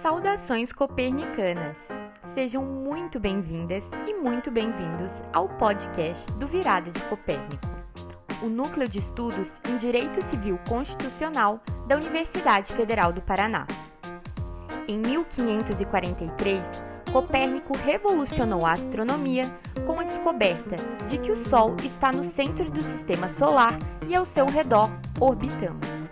Saudações copernicanas! Sejam muito bem-vindas e muito bem-vindos ao podcast do Virada de Copérnico, o núcleo de estudos em Direito Civil Constitucional da Universidade Federal do Paraná. Em 1543, Copérnico revolucionou a astronomia com a descoberta de que o Sol está no centro do sistema solar e ao seu redor orbitamos.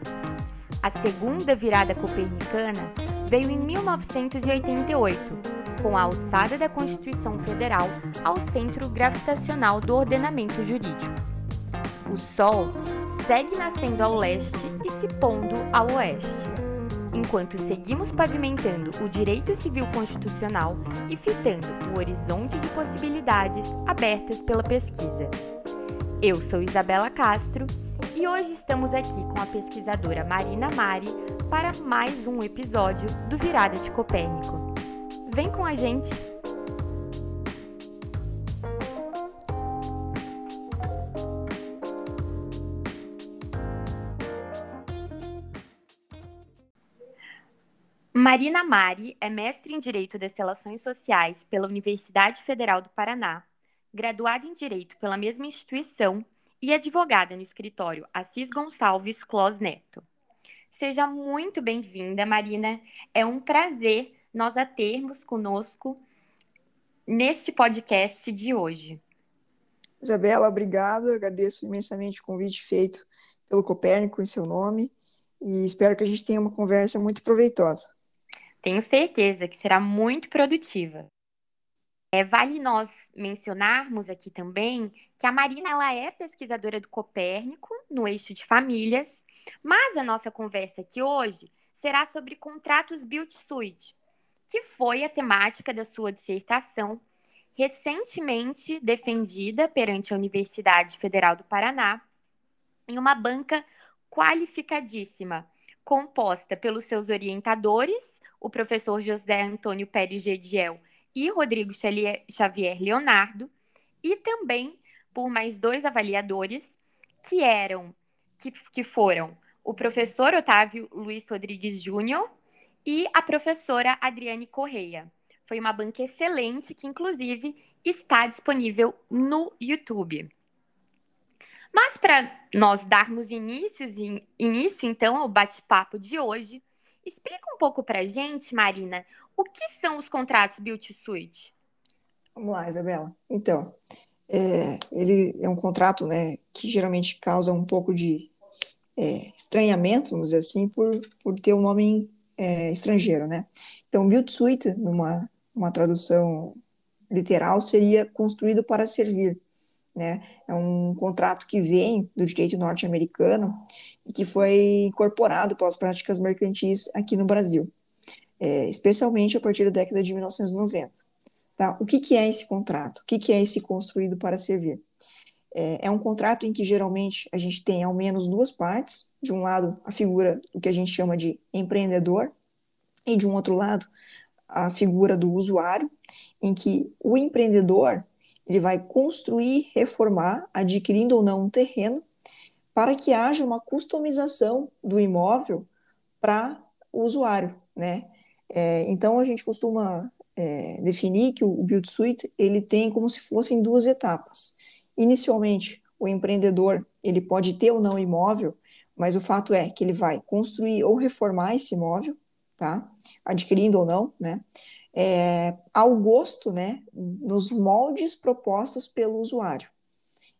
A segunda virada copernicana veio em 1988, com a alçada da Constituição Federal ao centro gravitacional do ordenamento jurídico. O Sol segue nascendo ao leste e se pondo ao oeste, enquanto seguimos pavimentando o direito civil constitucional e fitando o horizonte de possibilidades abertas pela pesquisa. Eu sou Isabela Castro e hoje estamos aqui com a pesquisadora Marina Mari para mais um episódio do Virada de Copérnico. Vem com a gente! Marina Mari é mestre em Direito das Relações Sociais pela Universidade Federal do Paraná, graduada em Direito pela mesma instituição e advogada no escritório Assis Gonçalves Clos Neto. Seja muito bem-vinda, Marina. É um prazer nós a termos conosco neste podcast de hoje. Isabela, obrigado. Agradeço imensamente o convite feito pelo Copérnico em seu nome e espero que a gente tenha uma conversa muito proveitosa. Tenho certeza que será muito produtiva. É, vale nós mencionarmos aqui também que a Marina ela é pesquisadora do Copérnico no eixo de famílias mas a nossa conversa aqui hoje será sobre contratos build-suit, que foi a temática da sua dissertação, recentemente defendida perante a Universidade Federal do Paraná, em uma banca qualificadíssima, composta pelos seus orientadores, o professor José Antônio Pérez Gediel e Rodrigo Xavier Leonardo, e também por mais dois avaliadores, que eram que, que foram o professor Otávio Luiz Rodrigues Júnior e a professora Adriane Correia. Foi uma banca excelente que, inclusive, está disponível no YouTube. Mas para nós darmos início, início, então, ao bate-papo de hoje, explica um pouco para gente, Marina, o que são os contratos Build Suite? Vamos lá, Isabela. Então, é, ele é um contrato né, que geralmente causa um pouco de é, estranhamento, vamos dizer assim, por, por ter um nome é, estrangeiro, né? Então, build suite, numa uma tradução literal, seria construído para servir, né? É um contrato que vem do direito norte-americano que foi incorporado pelas práticas mercantis aqui no Brasil, é, especialmente a partir da década de 1990. Tá? O que, que é esse contrato? O que, que é esse construído para servir? É, é um contrato em que geralmente a gente tem ao menos duas partes. De um lado, a figura do que a gente chama de empreendedor, e de um outro lado, a figura do usuário, em que o empreendedor ele vai construir, reformar, adquirindo ou não um terreno, para que haja uma customização do imóvel para o usuário, né? É, então a gente costuma é, definir que o Build Suite ele tem como se fossem duas etapas. Inicialmente, o empreendedor ele pode ter ou não imóvel, mas o fato é que ele vai construir ou reformar esse imóvel, tá? Adquirindo ou não, né? É, ao gosto, né? Nos moldes propostos pelo usuário.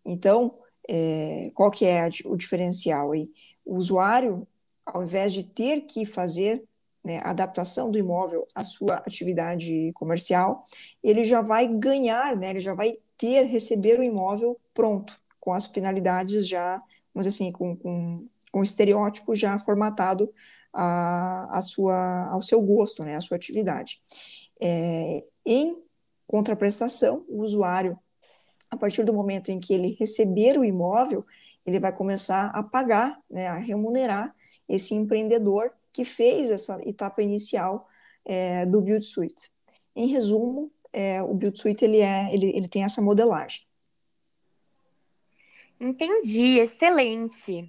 Então, é, qual que é o diferencial aí? O usuário, ao invés de ter que fazer né, a adaptação do imóvel à sua atividade comercial, ele já vai ganhar, né? Ele já vai ter, receber o imóvel pronto, com as finalidades já, vamos dizer assim, com, com, com o estereótipo já formatado a, a sua, ao seu gosto, né, a sua atividade. É, em contraprestação, o usuário, a partir do momento em que ele receber o imóvel, ele vai começar a pagar, né, a remunerar esse empreendedor que fez essa etapa inicial é, do Build Suite. Em resumo, é, o Build Suite ele, é, ele, ele tem essa modelagem. Entendi, excelente.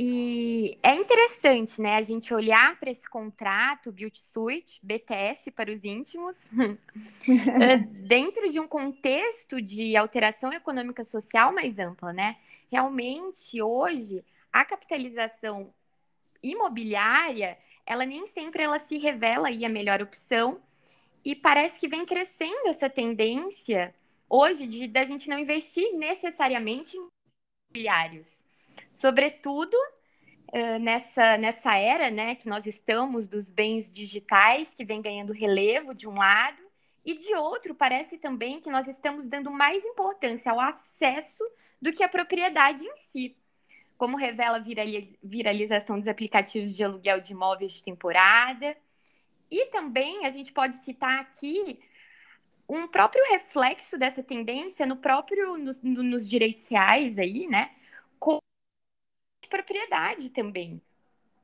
E é interessante, né, a gente olhar para esse contrato Beauty Suite, BTS para os íntimos, eh, dentro de um contexto de alteração econômica social mais ampla, né? Realmente, hoje, a capitalização imobiliária, ela nem sempre ela se revela aí a melhor opção, e parece que vem crescendo essa tendência hoje de da gente não investir necessariamente em imobiliários sobretudo nessa, nessa era né, que nós estamos dos bens digitais, que vem ganhando relevo de um lado, e de outro, parece também que nós estamos dando mais importância ao acesso do que à propriedade em si. Como revela a viralização dos aplicativos de aluguel de imóveis de temporada. E também a gente pode citar aqui um próprio reflexo dessa tendência no próprio nos, nos direitos reais aí, né? Propriedade também.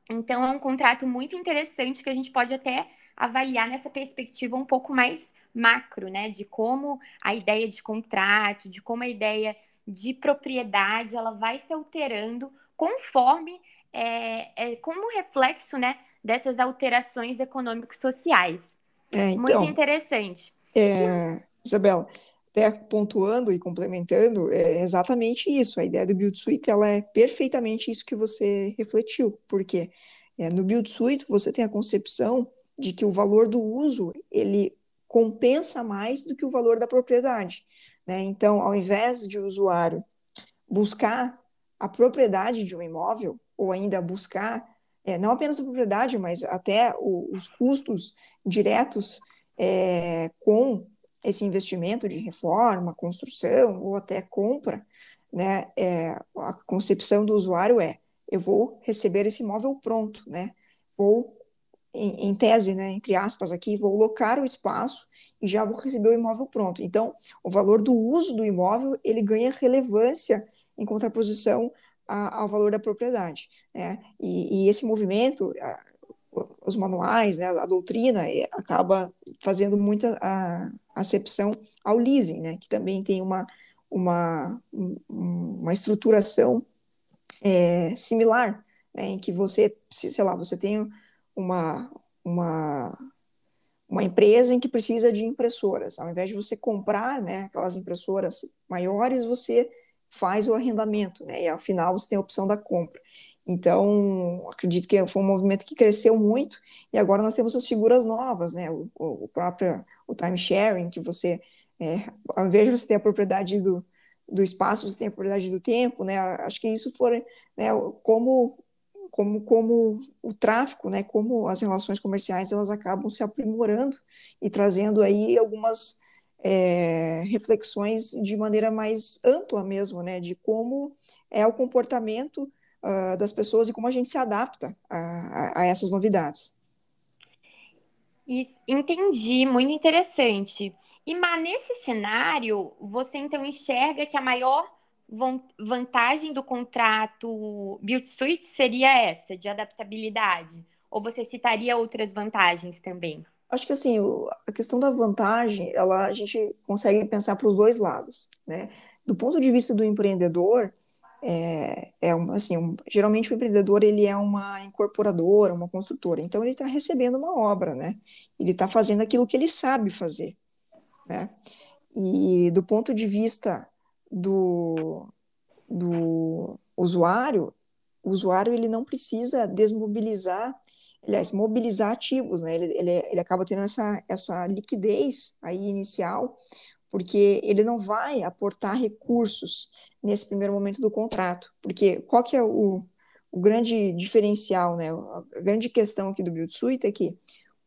Então, é um contrato muito interessante que a gente pode até avaliar nessa perspectiva um pouco mais macro, né? De como a ideia de contrato, de como a ideia de propriedade, ela vai se alterando conforme, é, é como reflexo, né? Dessas alterações econômico-sociais. É, então, muito interessante. É, Isabela, até pontuando e complementando, é exatamente isso. A ideia do Build Suite ela é perfeitamente isso que você refletiu, porque é, no Build Suite você tem a concepção de que o valor do uso ele compensa mais do que o valor da propriedade. Né? Então, ao invés de o usuário buscar a propriedade de um imóvel, ou ainda buscar é, não apenas a propriedade, mas até o, os custos diretos é, com esse investimento de reforma, construção ou até compra, né, é, a concepção do usuário é: eu vou receber esse imóvel pronto, né? Vou, em, em, tese, né, entre aspas aqui, vou locar o espaço e já vou receber o imóvel pronto. Então, o valor do uso do imóvel ele ganha relevância em contraposição a, ao valor da propriedade, né? E, e esse movimento, os manuais, né, a doutrina é, acaba fazendo muita a, acepção ao leasing, né, que também tem uma, uma, uma estruturação é, similar, né, em que você, sei lá, você tem uma, uma, uma empresa em que precisa de impressoras, ao invés de você comprar, né, aquelas impressoras maiores, você faz o arrendamento, né, e ao final você tem a opção da compra. Então, acredito que foi um movimento que cresceu muito, e agora nós temos as figuras novas, né? O, o próprio o time sharing, que você, é, ao invés de você ter a propriedade do, do espaço, você tem a propriedade do tempo, né? Acho que isso for, né, como, como, como o tráfico, né? Como as relações comerciais, elas acabam se aprimorando e trazendo aí algumas é, reflexões de maneira mais ampla mesmo, né? De como é o comportamento uh, das pessoas e como a gente se adapta a, a, a essas novidades. Isso, entendi, muito interessante. E mas nesse cenário, você então enxerga que a maior vantagem do contrato Build Suite seria essa, de adaptabilidade? Ou você citaria outras vantagens também? Acho que assim, a questão da vantagem, ela, a gente consegue pensar para os dois lados, né? Do ponto de vista do empreendedor, é, é assim, um, geralmente o empreendedor ele é uma incorporadora, uma construtora, então ele está recebendo uma obra, né? Ele está fazendo aquilo que ele sabe fazer, né? E do ponto de vista do, do usuário, o usuário ele não precisa desmobilizar, aliás, mobilizar ativos, né? Ele, ele, ele acaba tendo essa, essa liquidez aí inicial, porque ele não vai aportar recursos nesse primeiro momento do contrato. Porque qual que é o, o grande diferencial, né? A grande questão aqui do Build Suite é que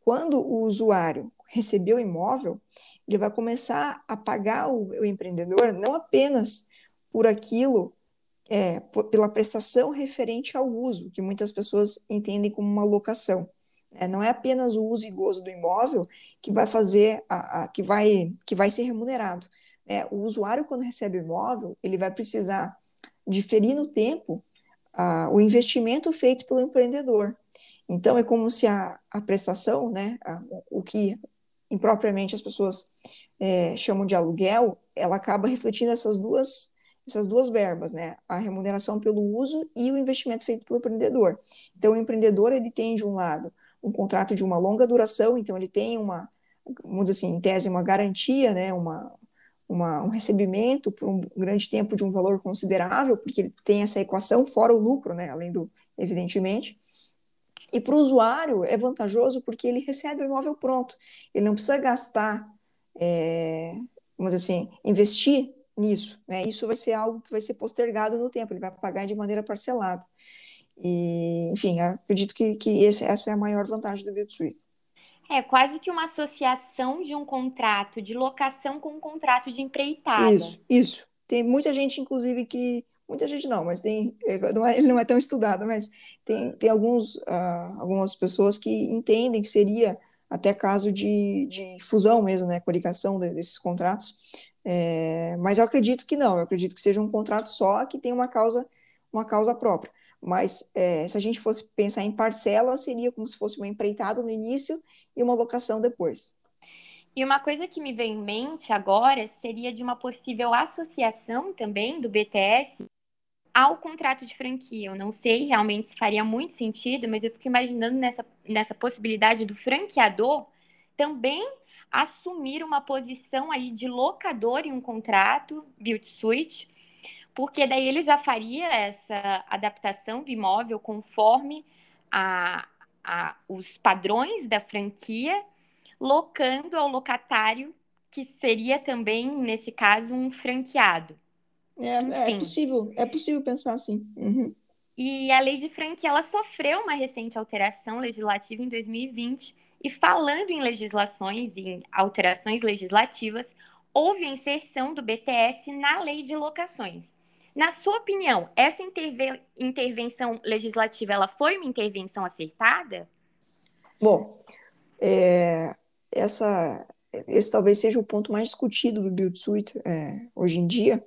quando o usuário recebeu o imóvel, ele vai começar a pagar o, o empreendedor não apenas por aquilo, é, pela prestação referente ao uso, que muitas pessoas entendem como uma locação. É, não é apenas o uso e gozo do imóvel que vai fazer, a, a, que, vai, que vai ser remunerado, é, o usuário, quando recebe o imóvel, ele vai precisar diferir no tempo ah, o investimento feito pelo empreendedor. Então, é como se a, a prestação, né, a, o que impropriamente as pessoas é, chamam de aluguel, ela acaba refletindo essas duas, essas duas verbas, né? A remuneração pelo uso e o investimento feito pelo empreendedor. Então, o empreendedor ele tem de um lado um contrato de uma longa duração, então ele tem uma, vamos dizer assim, em tese, uma garantia, né? Uma, uma, um recebimento por um grande tempo de um valor considerável, porque ele tem essa equação fora o lucro, né? Além do, evidentemente. E para o usuário é vantajoso porque ele recebe o imóvel pronto. Ele não precisa gastar, é, vamos dizer assim, investir nisso. Né? Isso vai ser algo que vai ser postergado no tempo, ele vai pagar de maneira parcelada. E, enfim, acredito que, que esse, essa é a maior vantagem do Build. É quase que uma associação de um contrato de locação com um contrato de empreitada. Isso, isso. Tem muita gente, inclusive, que muita gente não, mas tem, é, não é, ele não é tão estudado, mas tem, tem alguns, uh, algumas pessoas que entendem que seria até caso de, de fusão mesmo, né, com a ligação de, desses contratos, é, mas eu acredito que não, eu acredito que seja um contrato só que tem uma causa, uma causa própria, mas é, se a gente fosse pensar em parcela, seria como se fosse uma empreitada no início e uma locação depois. E uma coisa que me vem em mente agora seria de uma possível associação também do BTS ao contrato de franquia. Eu não sei realmente se faria muito sentido, mas eu fico imaginando nessa, nessa possibilidade do franqueador também assumir uma posição aí de locador em um contrato build suite, porque daí ele já faria essa adaptação do imóvel conforme a, a, os padrões da franquia, locando ao locatário, que seria também, nesse caso, um franqueado. É, é possível, é possível pensar assim. Uhum. E a lei de franquia ela sofreu uma recente alteração legislativa em 2020. E falando em legislações e em alterações legislativas, houve a inserção do BTS na lei de locações. Na sua opinião, essa interve intervenção legislativa ela foi uma intervenção acertada? Bom, é, essa, esse talvez seja o ponto mais discutido do Build Suite é, hoje em dia,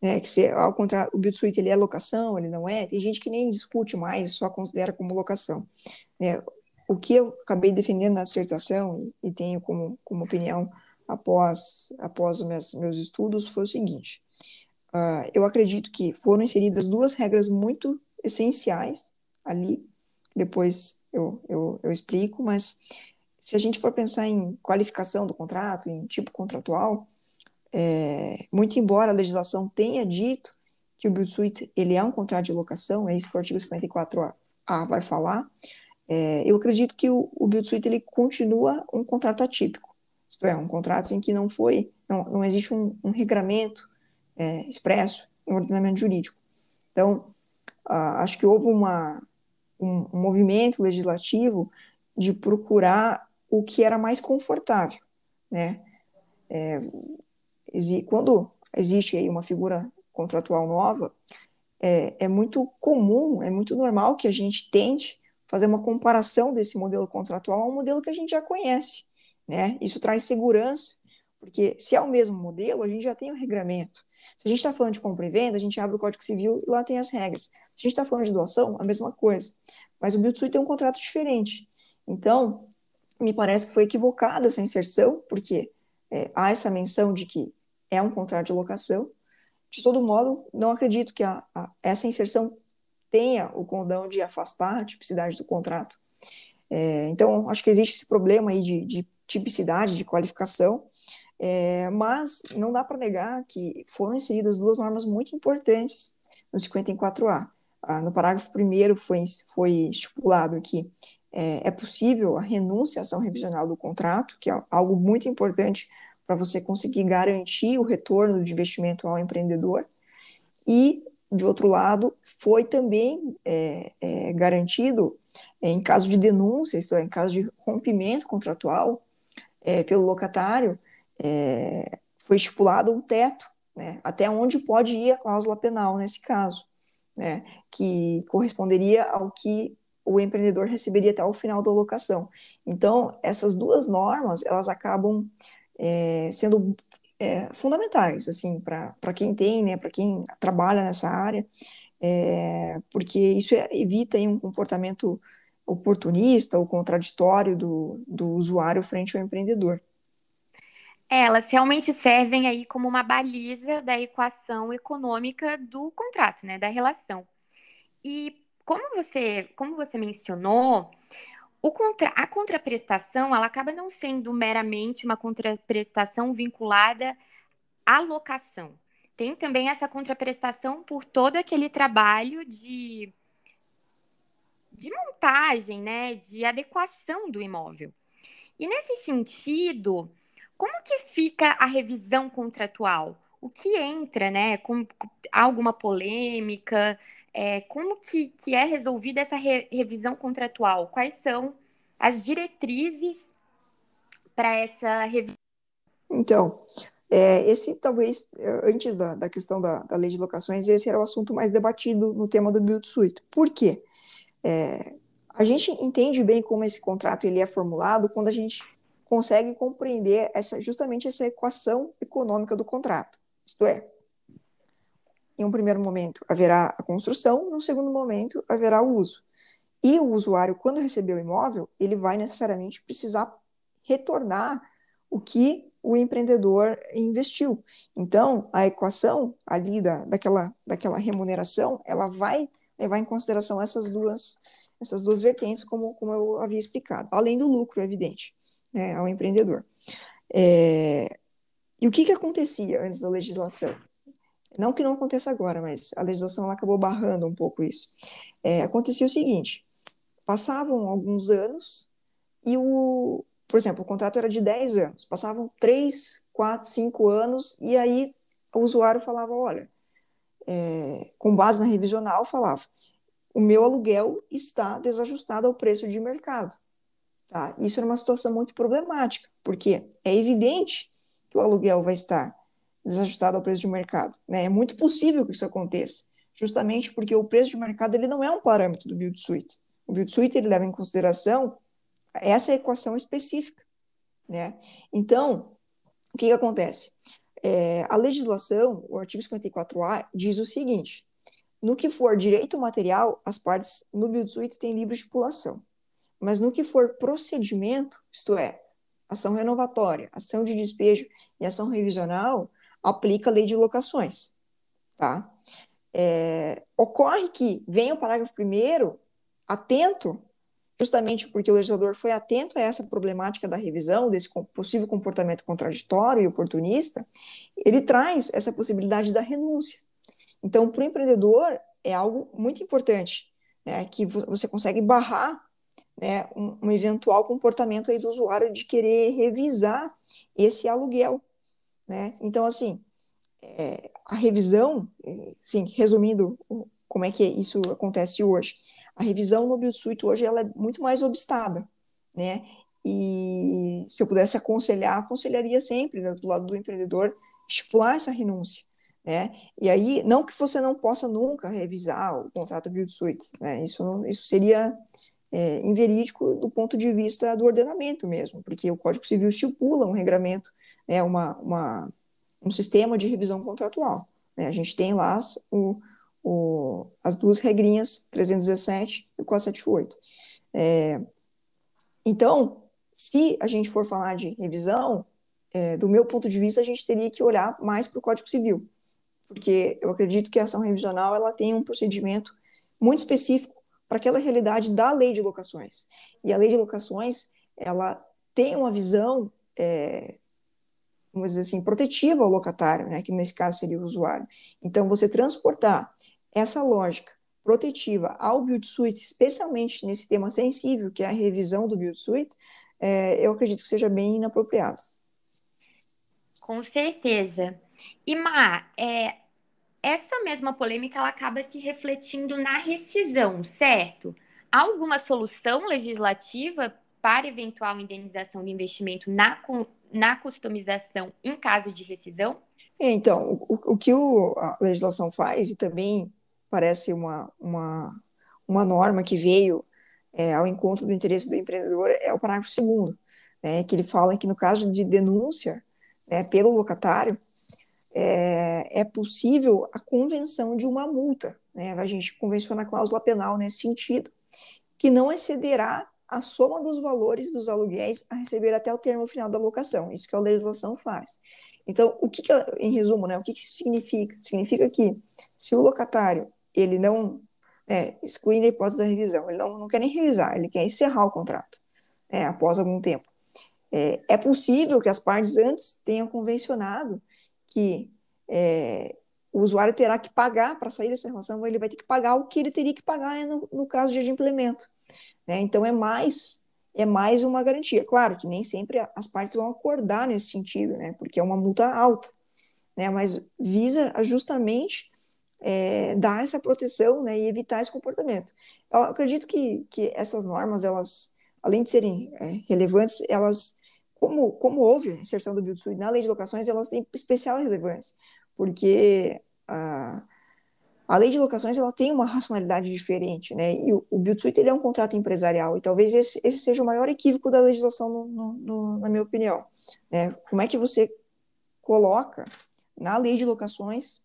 né, que se, ao contrário, o build suite ele é locação, ele não é, tem gente que nem discute mais, só considera como locação. Né. O que eu acabei defendendo na dissertação e tenho como, como opinião após, após meus, meus estudos foi o seguinte, uh, eu acredito que foram inseridas duas regras muito essenciais ali, depois eu, eu, eu explico, mas se a gente for pensar em qualificação do contrato, em tipo contratual, é, muito embora a legislação tenha dito que o build suite ele é um contrato de locação, é isso que o artigo 54A vai falar, é, eu acredito que o, o build suite ele continua um contrato atípico, isto é, um contrato em que não foi, não, não existe um, um regramento é, expresso em ordenamento jurídico. Então, acho que houve uma, um, um movimento legislativo de procurar o que era mais confortável, né? É, quando existe aí uma figura contratual nova, é, é muito comum, é muito normal que a gente tente fazer uma comparação desse modelo contratual a um modelo que a gente já conhece, né? Isso traz segurança, porque se é o mesmo modelo, a gente já tem o um regramento. Se a gente está falando de compra e venda, a gente abre o Código Civil e lá tem as regras. Se a gente está falando de doação, a mesma coisa. Mas o Build tem um contrato diferente. Então, me parece que foi equivocada essa inserção, porque é, há essa menção de que é um contrato de locação. De todo modo, não acredito que a, a, essa inserção tenha o condão de afastar a tipicidade do contrato. É, então, acho que existe esse problema aí de, de tipicidade, de qualificação, é, mas não dá para negar que foram inseridas duas normas muito importantes no 54A. Ah, no parágrafo 1 foi, foi estipulado que é, é, possível a renúncia à ação revisional do contrato, que é algo muito importante para você conseguir garantir o retorno de investimento ao empreendedor. E, de outro lado, foi também é, é, garantido, é, em caso de denúncia, isto é, em caso de rompimento contratual é, pelo locatário, é, foi estipulado um teto, né, até onde pode ir a cláusula penal nesse caso, né, que corresponderia ao que o empreendedor receberia até o final da locação. Então, essas duas normas, elas acabam é, sendo é, fundamentais, assim, para quem tem, né, para quem trabalha nessa área, é, porque isso evita aí, um comportamento oportunista ou contraditório do, do usuário frente ao empreendedor. É, elas realmente servem aí como uma baliza da equação econômica do contrato, né, da relação. E como você, como você mencionou, contra, a contraprestação ela acaba não sendo meramente uma contraprestação vinculada à locação. Tem também essa contraprestação por todo aquele trabalho de, de montagem, né, de adequação do imóvel. E nesse sentido, como que fica a revisão contratual? O que entra, né? Com, há alguma polêmica? É, como que, que é resolvida essa re, revisão contratual? Quais são as diretrizes para essa revisão? Então, é, esse talvez, antes da, da questão da, da, lei de locações, esse era o assunto mais debatido no tema do Build Suite. Por quê? É, a gente entende bem como esse contrato ele é formulado quando a gente consegue compreender essa, justamente essa equação econômica do contrato. Isto é, em um primeiro momento haverá a construção, no segundo momento haverá o uso. E o usuário, quando receber o imóvel, ele vai necessariamente precisar retornar o que o empreendedor investiu. Então, a equação ali da, daquela, daquela remuneração, ela vai levar em consideração essas duas, essas duas vertentes, como, como eu havia explicado, além do lucro, é evidente, né, ao empreendedor. É, e o que, que acontecia antes da legislação? Não que não aconteça agora, mas a legislação acabou barrando um pouco isso. É, acontecia o seguinte: passavam alguns anos e o, por exemplo, o contrato era de 10 anos, passavam 3, 4, 5 anos, e aí o usuário falava: olha, é, com base na revisional, falava: o meu aluguel está desajustado ao preço de mercado. Tá? Isso era uma situação muito problemática, porque é evidente que o aluguel vai estar desajustado ao preço de mercado. Né? É muito possível que isso aconteça, justamente porque o preço de mercado ele não é um parâmetro do build suite. O build suite ele leva em consideração essa equação específica. Né? Então, o que, que acontece? É, a legislação, o artigo 54A, diz o seguinte: no que for direito material, as partes no build suite têm livre estipulação. Mas no que for procedimento, isto é, ação renovatória, ação de despejo e ação revisional, aplica a lei de locações, tá? É, ocorre que vem o parágrafo primeiro atento, justamente porque o legislador foi atento a essa problemática da revisão, desse possível comportamento contraditório e oportunista, ele traz essa possibilidade da renúncia. Então, para o empreendedor, é algo muito importante, né, que você consegue barrar né, um, um, eventual comportamento aí do usuário de querer revisar esse aluguel, né? Então, assim, é, a revisão, sim, resumindo como é que isso acontece hoje, a revisão no BioSuite hoje ela é muito mais obstada, né? E se eu pudesse aconselhar, aconselharia sempre, né, do lado do empreendedor, estipular essa renúncia, né? E aí, não que você não possa nunca revisar o contrato BioSuite, né? Isso, isso seria é, inverídico do ponto de vista do ordenamento mesmo, porque o Código Civil estipula um regramento né, uma, uma, um sistema de revisão contratual. Né? A gente tem lá as, o, o, as duas regrinhas, 317 e 478. É, então, se a gente for falar de revisão, é, do meu ponto de vista, a gente teria que olhar mais para o Código Civil, porque eu acredito que a ação revisional ela tem um procedimento muito específico para aquela realidade da lei de locações. E a lei de locações, ela tem uma visão é, vamos dizer assim, protetiva ao locatário, né, que nesse caso seria o usuário. Então, você transportar essa lógica protetiva ao build suite, especialmente nesse tema sensível, que é a revisão do build suite, é, eu acredito que seja bem inapropriado. Com certeza. E, Má, é, essa mesma polêmica ela acaba se refletindo na rescisão, certo? Há alguma solução legislativa para eventual indenização de investimento na, na customização em caso de rescisão? É, então, o, o que o, a legislação faz, e também parece uma, uma, uma norma que veio é, ao encontro do interesse do empreendedor, é o parágrafo segundo, né, que ele fala que no caso de denúncia né, pelo locatário, é, é, possível a convenção de uma multa. Né, a gente convenciona a cláusula penal nesse sentido, que não excederá a soma dos valores dos aluguéis a receber até o termo final da locação. Isso que a legislação faz. Então, o que, que em resumo, né, o que, que isso significa? Significa que se o locatário ele não, é, excluindo a hipótese da revisão, ele não, não quer nem revisar, ele quer encerrar o contrato é, após algum tempo. É, é, possível que as partes antes tenham convencionado que é, o usuário terá que pagar para sair dessa relação, ele vai ter que pagar o que ele teria que pagar no, no caso de adimplemento. Né? Então é mais é mais uma garantia. Claro que nem sempre as partes vão acordar nesse sentido, né? porque é uma multa alta, né? mas visa justamente é, dar essa proteção né? e evitar esse comportamento. Eu acredito que, que essas normas, elas, além de serem é, relevantes, elas, como, como houve a inserção do Build na lei de locações, elas têm especial relevância, porque a, a lei de locações ela tem uma racionalidade diferente, né? E o, o Build ele é um contrato empresarial, e talvez esse, esse seja o maior equívoco da legislação, no, no, no, na minha opinião. Né? Como é que você coloca na lei de locações,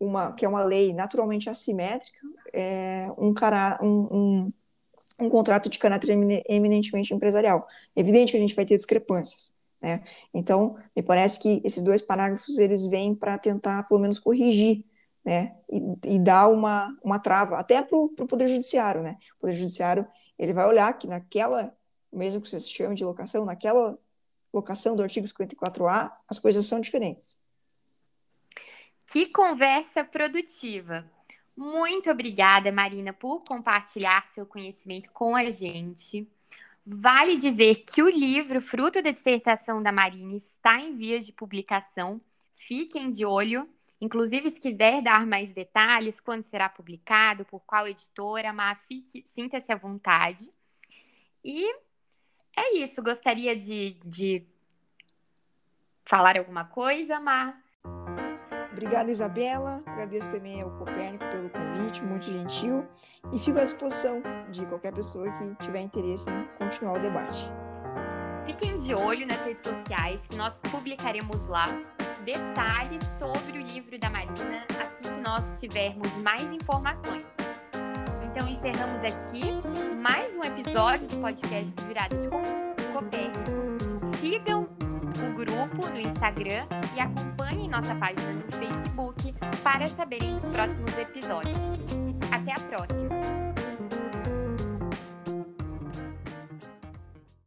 uma, que é uma lei naturalmente assimétrica, é, um, cara, um, um contrato de caráter eminentemente empresarial? Evidente que a gente vai ter discrepâncias. Né? Então, me parece que esses dois parágrafos eles vêm para tentar, pelo menos, corrigir né? E, e dar uma, uma trava, até para o Poder Judiciário, né? O Poder Judiciário, ele vai olhar que naquela, mesmo que você se chame de locação, naquela locação do artigo 54A, as coisas são diferentes. Que conversa produtiva. Muito obrigada, Marina, por compartilhar seu conhecimento com a gente. Vale dizer que o livro, fruto da dissertação da Marina, está em vias de publicação. Fiquem de olho Inclusive, se quiser dar mais detalhes, quando será publicado, por qual editora, mas fique, sinta-se à vontade. E é isso. Gostaria de, de falar alguma coisa, Mar? Obrigada, Isabela. Agradeço também ao Copérnico pelo convite, muito gentil. E fico à disposição de qualquer pessoa que tiver interesse em continuar o debate. Fiquem de olho nas redes sociais, que nós publicaremos lá detalhes sobre o livro da Marina assim que nós tivermos mais informações. Então encerramos aqui mais um episódio do podcast Viradas com Copérnico. Sigam o grupo no Instagram e acompanhem nossa página no Facebook para saberem dos próximos episódios. Até a próxima!